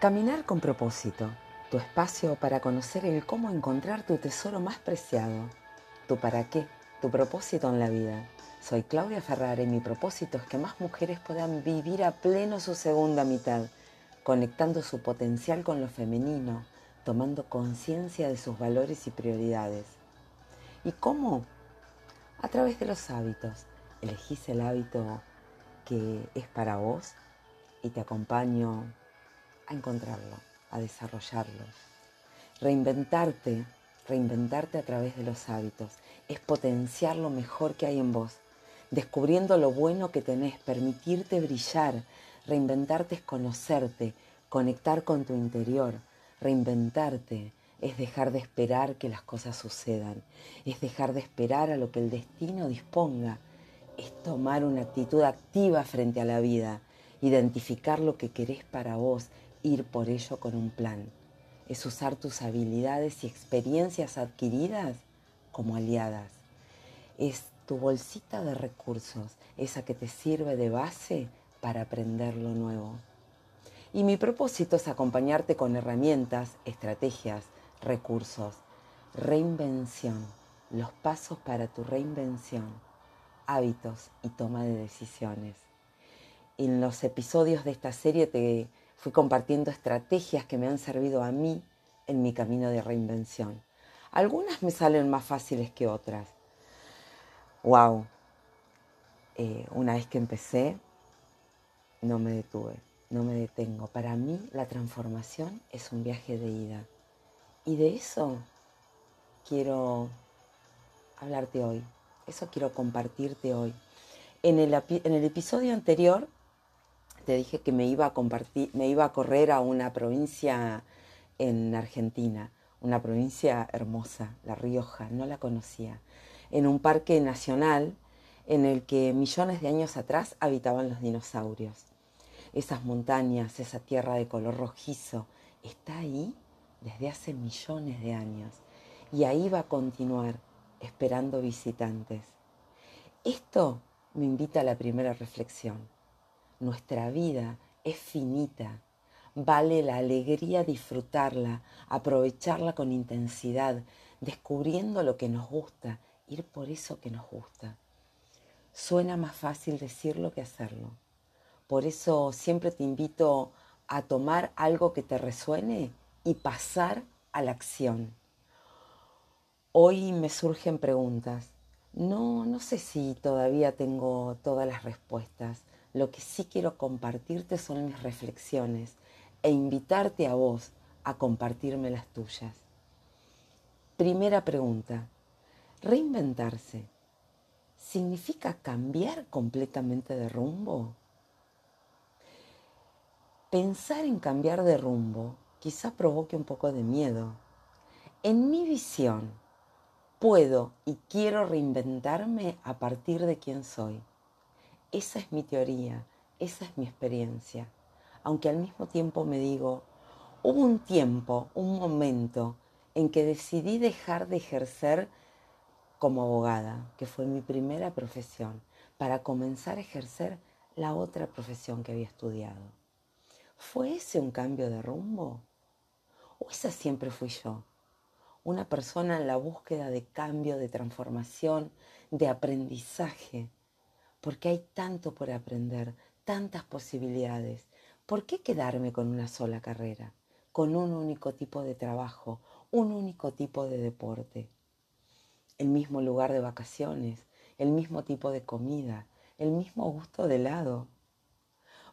Caminar con propósito, tu espacio para conocer el cómo encontrar tu tesoro más preciado, tu para qué, tu propósito en la vida. Soy Claudia Ferrara y mi propósito es que más mujeres puedan vivir a pleno su segunda mitad, conectando su potencial con lo femenino, tomando conciencia de sus valores y prioridades. ¿Y cómo? A través de los hábitos. Elegís el hábito que es para vos y te acompaño a encontrarlo, a desarrollarlo. Reinventarte, reinventarte a través de los hábitos, es potenciar lo mejor que hay en vos, descubriendo lo bueno que tenés, permitirte brillar, reinventarte es conocerte, conectar con tu interior, reinventarte es dejar de esperar que las cosas sucedan, es dejar de esperar a lo que el destino disponga, es tomar una actitud activa frente a la vida, identificar lo que querés para vos, ir por ello con un plan. Es usar tus habilidades y experiencias adquiridas como aliadas. Es tu bolsita de recursos, esa que te sirve de base para aprender lo nuevo. Y mi propósito es acompañarte con herramientas, estrategias, recursos, reinvención, los pasos para tu reinvención, hábitos y toma de decisiones. En los episodios de esta serie te fui compartiendo estrategias que me han servido a mí en mi camino de reinvención. Algunas me salen más fáciles que otras. ¡Wow! Eh, una vez que empecé, no me detuve, no me detengo. Para mí la transformación es un viaje de ida. Y de eso quiero hablarte hoy. Eso quiero compartirte hoy. En el, en el episodio anterior te dije que me iba a compartir, me iba a correr a una provincia en Argentina, una provincia hermosa, La Rioja, no la conocía, en un parque nacional en el que millones de años atrás habitaban los dinosaurios. Esas montañas, esa tierra de color rojizo, está ahí desde hace millones de años y ahí va a continuar esperando visitantes. Esto me invita a la primera reflexión. Nuestra vida es finita. Vale la alegría disfrutarla, aprovecharla con intensidad, descubriendo lo que nos gusta, ir por eso que nos gusta. Suena más fácil decirlo que hacerlo. Por eso siempre te invito a tomar algo que te resuene y pasar a la acción. Hoy me surgen preguntas. No, no sé si todavía tengo todas las respuestas. Lo que sí quiero compartirte son mis reflexiones e invitarte a vos a compartirme las tuyas. Primera pregunta. ¿Reinventarse significa cambiar completamente de rumbo? Pensar en cambiar de rumbo quizá provoque un poco de miedo. En mi visión, puedo y quiero reinventarme a partir de quién soy. Esa es mi teoría, esa es mi experiencia. Aunque al mismo tiempo me digo, hubo un tiempo, un momento en que decidí dejar de ejercer como abogada, que fue mi primera profesión, para comenzar a ejercer la otra profesión que había estudiado. ¿Fue ese un cambio de rumbo? ¿O esa siempre fui yo? Una persona en la búsqueda de cambio, de transformación, de aprendizaje porque hay tanto por aprender, tantas posibilidades. ¿Por qué quedarme con una sola carrera, con un único tipo de trabajo, un único tipo de deporte? El mismo lugar de vacaciones, el mismo tipo de comida, el mismo gusto de helado.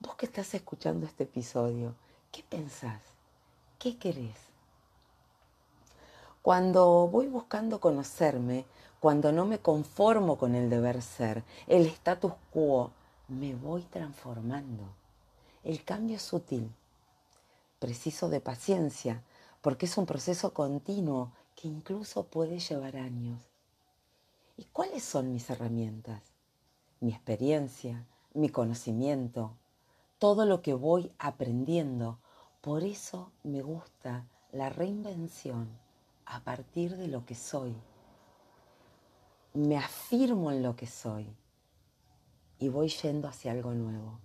Vos que estás escuchando este episodio, ¿qué pensás? ¿Qué querés? Cuando voy buscando conocerme, cuando no me conformo con el deber ser, el status quo, me voy transformando. El cambio es sutil, preciso de paciencia, porque es un proceso continuo que incluso puede llevar años. ¿Y cuáles son mis herramientas? Mi experiencia, mi conocimiento, todo lo que voy aprendiendo. Por eso me gusta la reinvención a partir de lo que soy me afirmo en lo que soy y voy yendo hacia algo nuevo.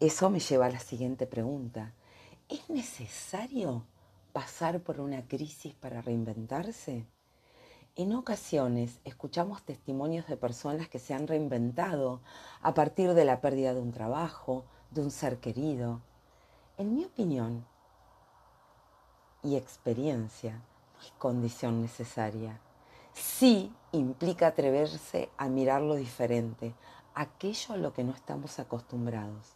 Eso me lleva a la siguiente pregunta. ¿Es necesario pasar por una crisis para reinventarse? En ocasiones escuchamos testimonios de personas que se han reinventado a partir de la pérdida de un trabajo, de un ser querido. En mi opinión y experiencia, no es condición necesaria. Sí implica atreverse a mirar lo diferente, aquello a lo que no estamos acostumbrados.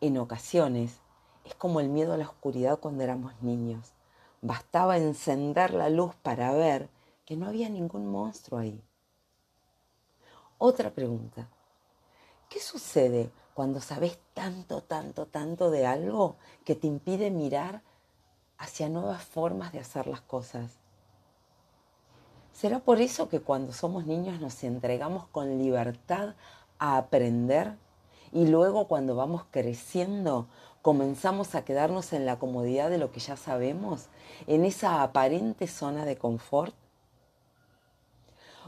En ocasiones es como el miedo a la oscuridad cuando éramos niños. Bastaba encender la luz para ver que no había ningún monstruo ahí. Otra pregunta. ¿Qué sucede cuando sabes tanto, tanto, tanto de algo que te impide mirar hacia nuevas formas de hacer las cosas? ¿Será por eso que cuando somos niños nos entregamos con libertad a aprender y luego cuando vamos creciendo comenzamos a quedarnos en la comodidad de lo que ya sabemos, en esa aparente zona de confort?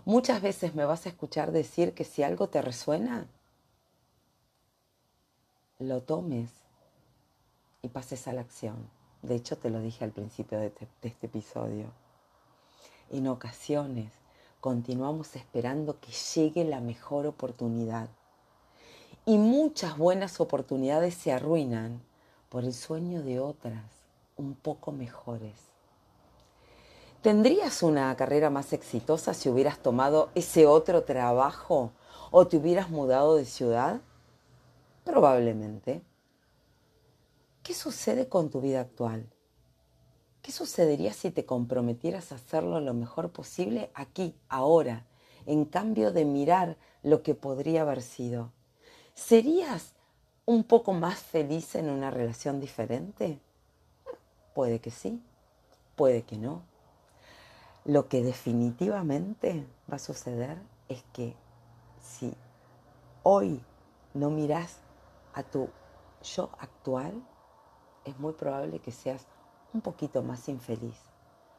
Muchas veces me vas a escuchar decir que si algo te resuena, lo tomes y pases a la acción. De hecho, te lo dije al principio de este, este episodio. En ocasiones continuamos esperando que llegue la mejor oportunidad. Y muchas buenas oportunidades se arruinan por el sueño de otras un poco mejores. ¿Tendrías una carrera más exitosa si hubieras tomado ese otro trabajo o te hubieras mudado de ciudad? Probablemente. ¿Qué sucede con tu vida actual? ¿Qué sucedería si te comprometieras a hacerlo lo mejor posible aquí, ahora, en cambio de mirar lo que podría haber sido? ¿Serías un poco más feliz en una relación diferente? Puede que sí, puede que no. Lo que definitivamente va a suceder es que si hoy no miras a tu yo actual, es muy probable que seas un poquito más infeliz,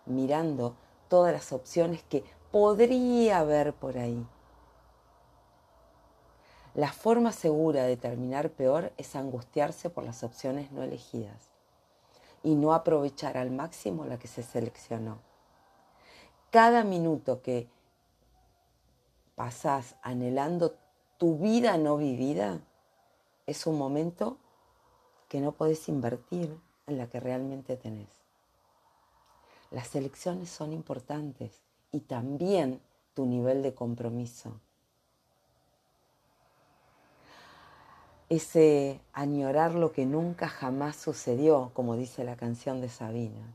mirando todas las opciones que podría haber por ahí. La forma segura de terminar peor es angustiarse por las opciones no elegidas y no aprovechar al máximo la que se seleccionó cada minuto que pasás anhelando tu vida no vivida es un momento que no podés invertir en la que realmente tenés. Las elecciones son importantes y también tu nivel de compromiso. Ese añorar lo que nunca jamás sucedió, como dice la canción de Sabina.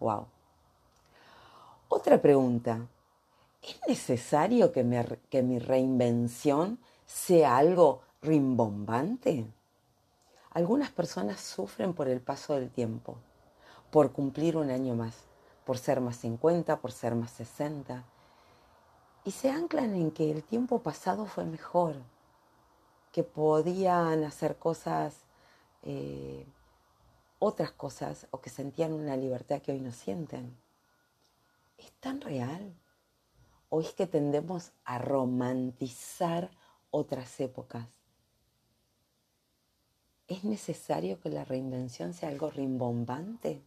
¡Wow! Otra pregunta. ¿Es necesario que, mi reinvención sea algo rimbombante? Algunas personas sufren por el paso del tiempo, por cumplir un año más, por ser más 50, por ser más 60, y se anclan en que el tiempo pasado fue mejor, que podían hacer cosas, eh, otras cosas, o que sentían una libertad que hoy no sienten. ¿Es tan real? ¿O es que tendemos a romantizar otras épocas? ¿Es necesario que la reinvención sea algo rimbombante?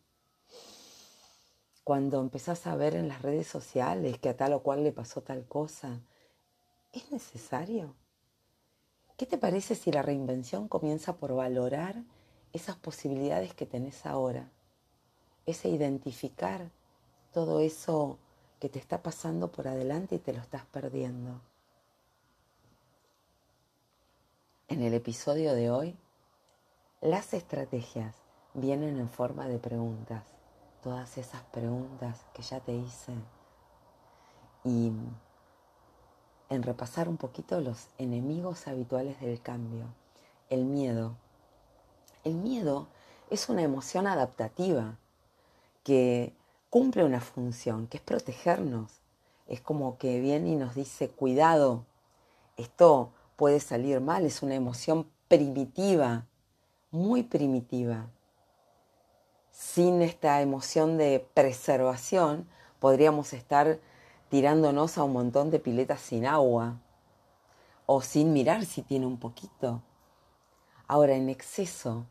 Cuando empezás a ver en las redes sociales que a tal o cual le pasó tal cosa, ¿es necesario? ¿Qué te parece si la reinvención comienza por valorar esas posibilidades que tenés ahora? Ese identificar todo eso que te está pasando por adelante y te lo estás perdiendo. En el episodio de hoy, las estrategias vienen en forma de preguntas, todas esas preguntas que ya te hice. Y en repasar un poquito los enemigos habituales del cambio, el miedo. El miedo es una emoción adaptativa que cumple una función, que es protegernos. Es como que viene y nos dice, cuidado, esto puede salir mal, es una emoción primitiva, muy primitiva. Sin esta emoción de preservación, podríamos estar tirándonos a un montón de piletas sin agua o sin mirar si tiene un poquito. Ahora, en exceso,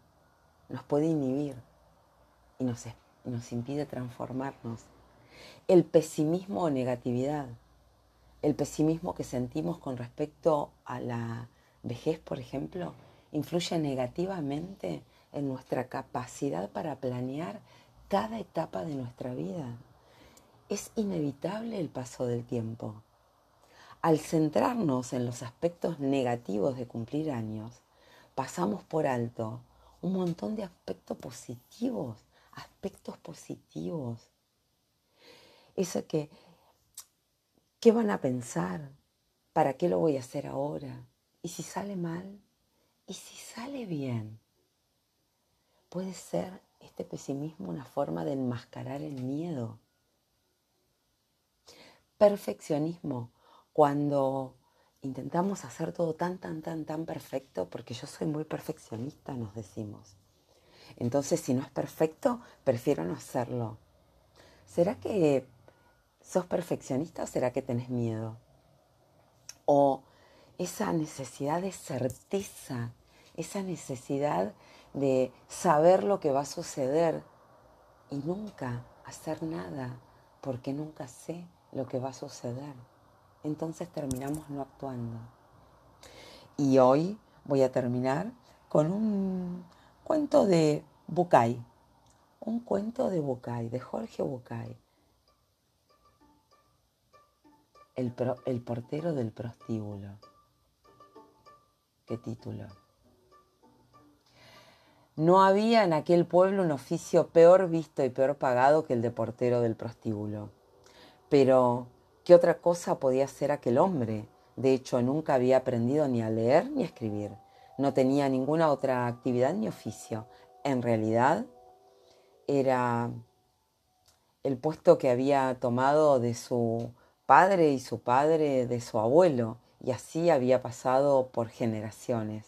nos puede inhibir y nos, nos impide transformarnos. El pesimismo o negatividad, el pesimismo que sentimos con respecto a la vejez, por ejemplo, influye negativamente en nuestra capacidad para planear cada etapa de nuestra vida. Es inevitable el paso del tiempo. Al centrarnos en los aspectos negativos de cumplir años, pasamos por alto un montón de aspectos positivos, aspectos positivos. Eso que, ¿qué van a pensar? ¿Para qué lo voy a hacer ahora? ¿Y si sale mal? ¿Y si sale bien? Puede ser este pesimismo una forma de enmascarar el miedo. Perfeccionismo cuando intentamos hacer todo tan, tan, tan, tan perfecto, porque yo soy muy perfeccionista, nos decimos. Entonces, si no es perfecto, prefiero no hacerlo. ¿Será que sos perfeccionista o será que tenés miedo? O esa necesidad de certeza, esa necesidad de saber lo que va a suceder y nunca hacer nada, porque nunca sé lo que va a suceder entonces terminamos no actuando. Y hoy voy a terminar con un cuento de Bucay, un cuento de Bucay, de Jorge Bucay, el, el portero del prostíbulo. ¿Qué título? No había en aquel pueblo un oficio peor visto y peor pagado que el de portero del prostíbulo. Pero ¿Qué otra cosa podía ser aquel hombre? De hecho, nunca había aprendido ni a leer ni a escribir. No tenía ninguna otra actividad ni oficio. En realidad, era el puesto que había tomado de su padre y su padre de su abuelo, y así había pasado por generaciones.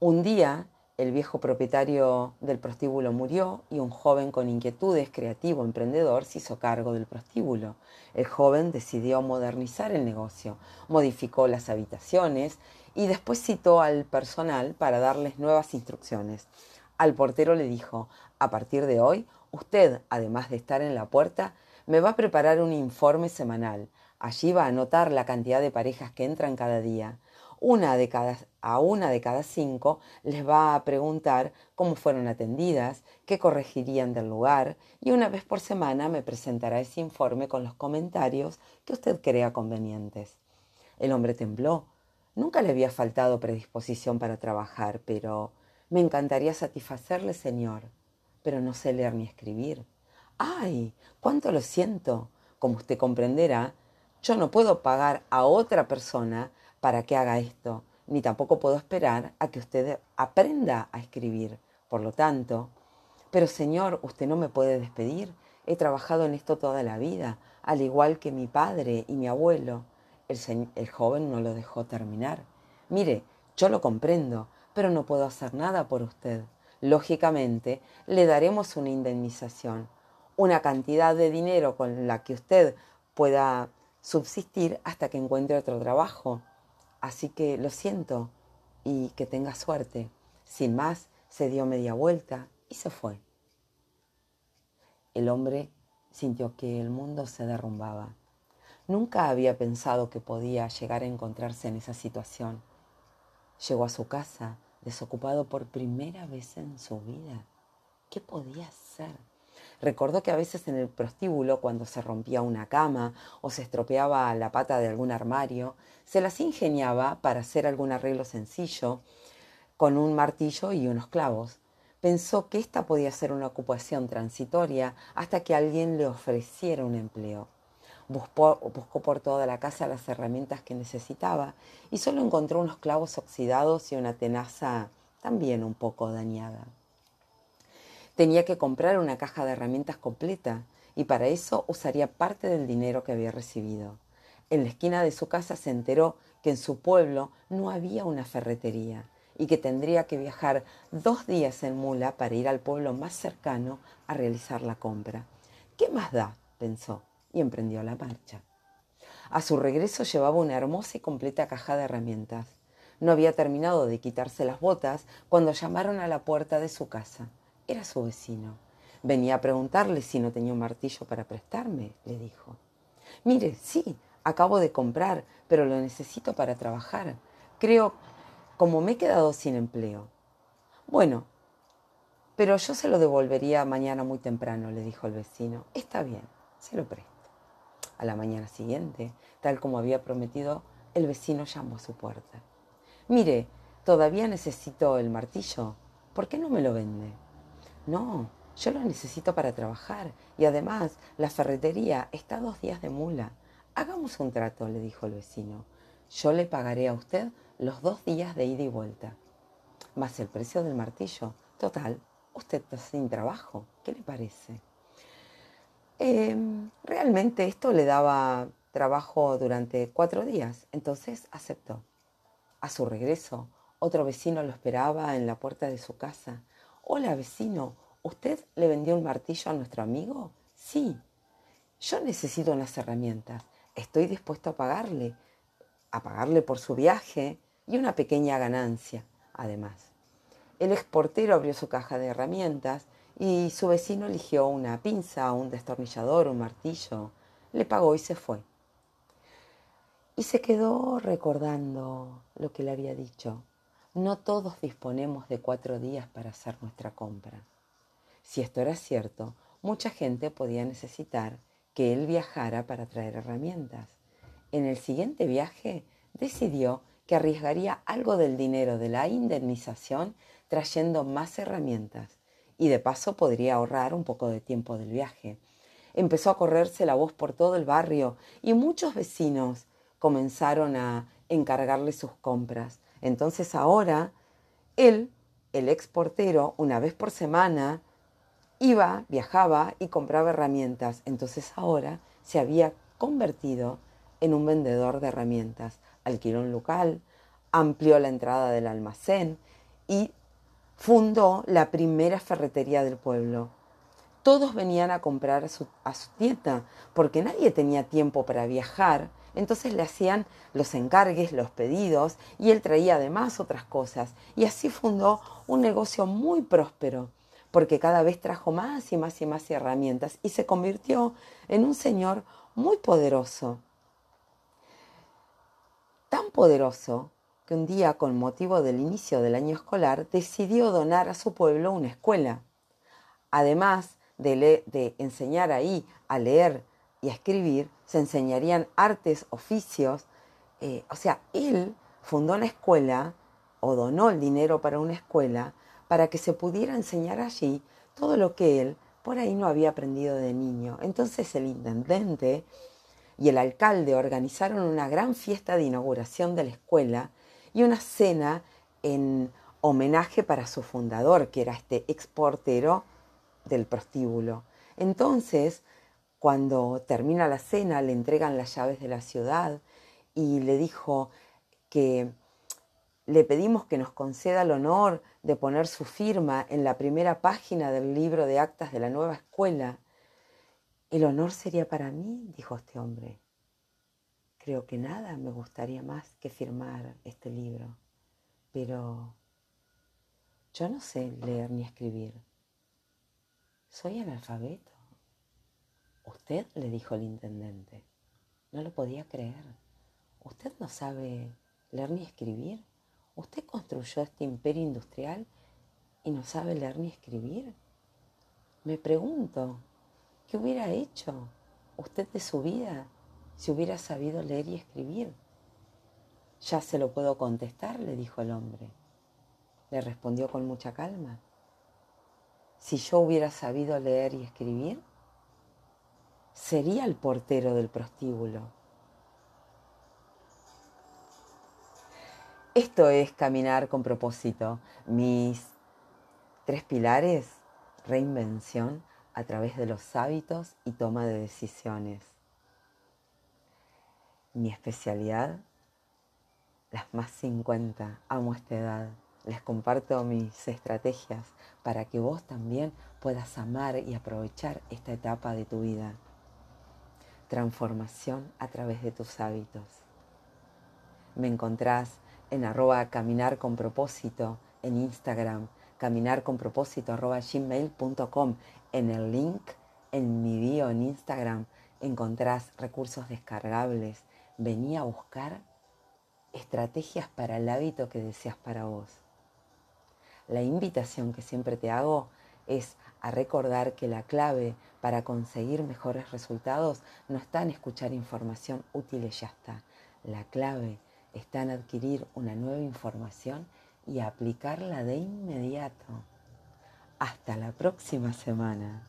Un día el viejo propietario del prostíbulo murió y un joven con inquietudes, creativo, emprendedor, se hizo cargo del prostíbulo. El joven decidió modernizar el negocio, modificó las habitaciones y después citó al personal para darles nuevas instrucciones. Al portero le dijo, a partir de hoy, usted, además de estar en la puerta, me va a preparar un informe semanal. Allí va a anotar la cantidad de parejas que entran cada día una de cada, a una de cada cinco les va a preguntar cómo fueron atendidas, qué corregirían del lugar y una vez por semana me presentará ese informe con los comentarios que usted crea convenientes. El hombre tembló. Nunca le había faltado predisposición para trabajar, pero me encantaría satisfacerle, señor, pero no sé leer ni escribir. ¡Ay! ¡Cuánto lo siento! Como usted comprenderá, yo no puedo pagar a otra persona para que haga esto, ni tampoco puedo esperar a que usted aprenda a escribir. Por lo tanto, pero Señor, usted no me puede despedir. He trabajado en esto toda la vida, al igual que mi padre y mi abuelo. El, el joven no lo dejó terminar. Mire, yo lo comprendo, pero no puedo hacer nada por usted. Lógicamente, le daremos una indemnización, una cantidad de dinero con la que usted pueda subsistir hasta que encuentre otro trabajo. Así que lo siento y que tenga suerte. Sin más, se dio media vuelta y se fue. El hombre sintió que el mundo se derrumbaba. Nunca había pensado que podía llegar a encontrarse en esa situación. Llegó a su casa desocupado por primera vez en su vida. ¿Qué podía hacer? Recordó que a veces en el prostíbulo, cuando se rompía una cama o se estropeaba la pata de algún armario, se las ingeniaba para hacer algún arreglo sencillo con un martillo y unos clavos. Pensó que esta podía ser una ocupación transitoria hasta que alguien le ofreciera un empleo. Buscó, buscó, por toda la casa las herramientas que necesitaba y solo encontró unos clavos oxidados y una tenaza también un poco dañada. Tenía que comprar una caja de herramientas completa y para eso usaría parte del dinero que había recibido. En la esquina de su casa se enteró que en su pueblo no había una ferretería y que tendría que viajar dos días en mula para ir al pueblo más cercano a realizar la compra. ¿Qué más da? pensó y emprendió la marcha. A su regreso llevaba una hermosa y completa caja de herramientas, No había terminado de quitarse las botas cuando llamaron a la puerta de su casa. Era su vecino. Venía a preguntarle si no tenía un martillo para prestarme, le dijo. Mire, sí, acabo de comprar, pero lo necesito para trabajar. Creo, como me he quedado sin empleo. Bueno, pero yo se lo devolvería mañana muy temprano, le dijo el vecino. Está bien, se lo presto. A la mañana siguiente, tal como había prometido, el vecino llamó a su puerta. Mire, todavía necesito el martillo. ¿Por qué no me lo vende? No, yo lo necesito para trabajar y además la ferretería está dos días de mula. Hagamos un trato, le dijo el vecino. Yo le pagaré a usted los dos días de ida y vuelta. Más el precio del martillo. Total, usted está sin trabajo. ¿Qué le parece? Em, realmente esto le daba trabajo durante cuatro días, entonces aceptó. A su regreso, otro vecino lo esperaba en la puerta de su casa. Hola, vecino, ¿usted le vendió un martillo a nuestro amigo? Sí. Yo necesito unas herramientas. Estoy dispuesto a pagarle, a pagarle por su viaje y una pequeña ganancia, además. El exportero abrió su caja de herramientas y su vecino eligió una pinza, un destornillador, un martillo. Le pagó y se fue. Y se quedó recordando lo que le había dicho. No todos disponemos de cuatro días para hacer nuestra compra. Si esto era cierto, mucha gente podía necesitar que él viajara para traer herramientas. En el siguiente viaje decidió que arriesgaría algo del dinero de la indemnización trayendo más herramientas y de paso podría ahorrar un poco de tiempo del viaje. Empezó a correrse la voz por todo el barrio y muchos vecinos comenzaron a encargarle sus compras. Entonces ahora él, el exportero, una vez por semana, iba, viajaba y compraba herramientas. Entonces ahora se había convertido en un vendedor de herramientas. Alquiló un local, amplió la entrada del almacén y fundó la primera ferretería del pueblo. Todos venían a comprar a su, a nieta porque nadie tenía tiempo para viajar, entonces le hacían los encargues, los pedidos y él traía además otras cosas. Y así fundó un negocio muy próspero porque cada vez trajo más y más y más herramientas y se convirtió en un señor muy poderoso. Tan poderoso que un día, con motivo del inicio del año escolar, decidió donar a su pueblo una escuela. Además de, enseñar ahí a leer y a escribir, se enseñarían artes, oficios. Eh, o sea, él fundó una escuela o donó el dinero para una escuela para que se pudiera enseñar allí todo lo que él por ahí no había aprendido de niño. Entonces el intendente y el alcalde organizaron una gran fiesta de inauguración de la escuela y una cena en homenaje para su fundador, que era este exportero del prostíbulo. Entonces, cuando termina la cena, le entregan las llaves de la ciudad y le dijo que le pedimos que nos conceda el honor de poner su firma en la primera página del libro de actas de la nueva escuela. El honor sería para mí, dijo este hombre. Creo que nada me gustaría más que firmar este libro, pero yo no sé leer ni escribir. Soy analfabeto. Usted, le dijo el intendente. No lo podía creer. Usted no sabe leer ni escribir. Usted construyó este imperio industrial y no sabe leer ni escribir. Me pregunto, ¿qué hubiera hecho usted de su vida si hubiera sabido leer y escribir. Ya se lo puedo contestar, le dijo el hombre. Le respondió con mucha calma. Si yo hubiera sabido leer y escribir, sería el portero del prostíbulo. Esto es caminar con propósito. Mis tres pilares, reinvención a través de los hábitos y toma de decisiones mi especialidad, las más 50. Amo esta edad. Les comparto mis estrategias para que vos también puedas amar y aprovechar esta etapa de tu vida. Transformación a través de tus hábitos. Me encontrás en arroba caminar con propósito en Instagram, caminar con propósito gmail.com. En el link en mi bio en Instagram encontrás recursos descargables. Vení a buscar estrategias para el hábito que deseas para vos. La invitación que siempre te hago es a recordar que la clave para conseguir mejores resultados no está en escuchar información útil y ya está. La clave está en adquirir una nueva información y aplicarla de inmediato. Hasta la próxima semana.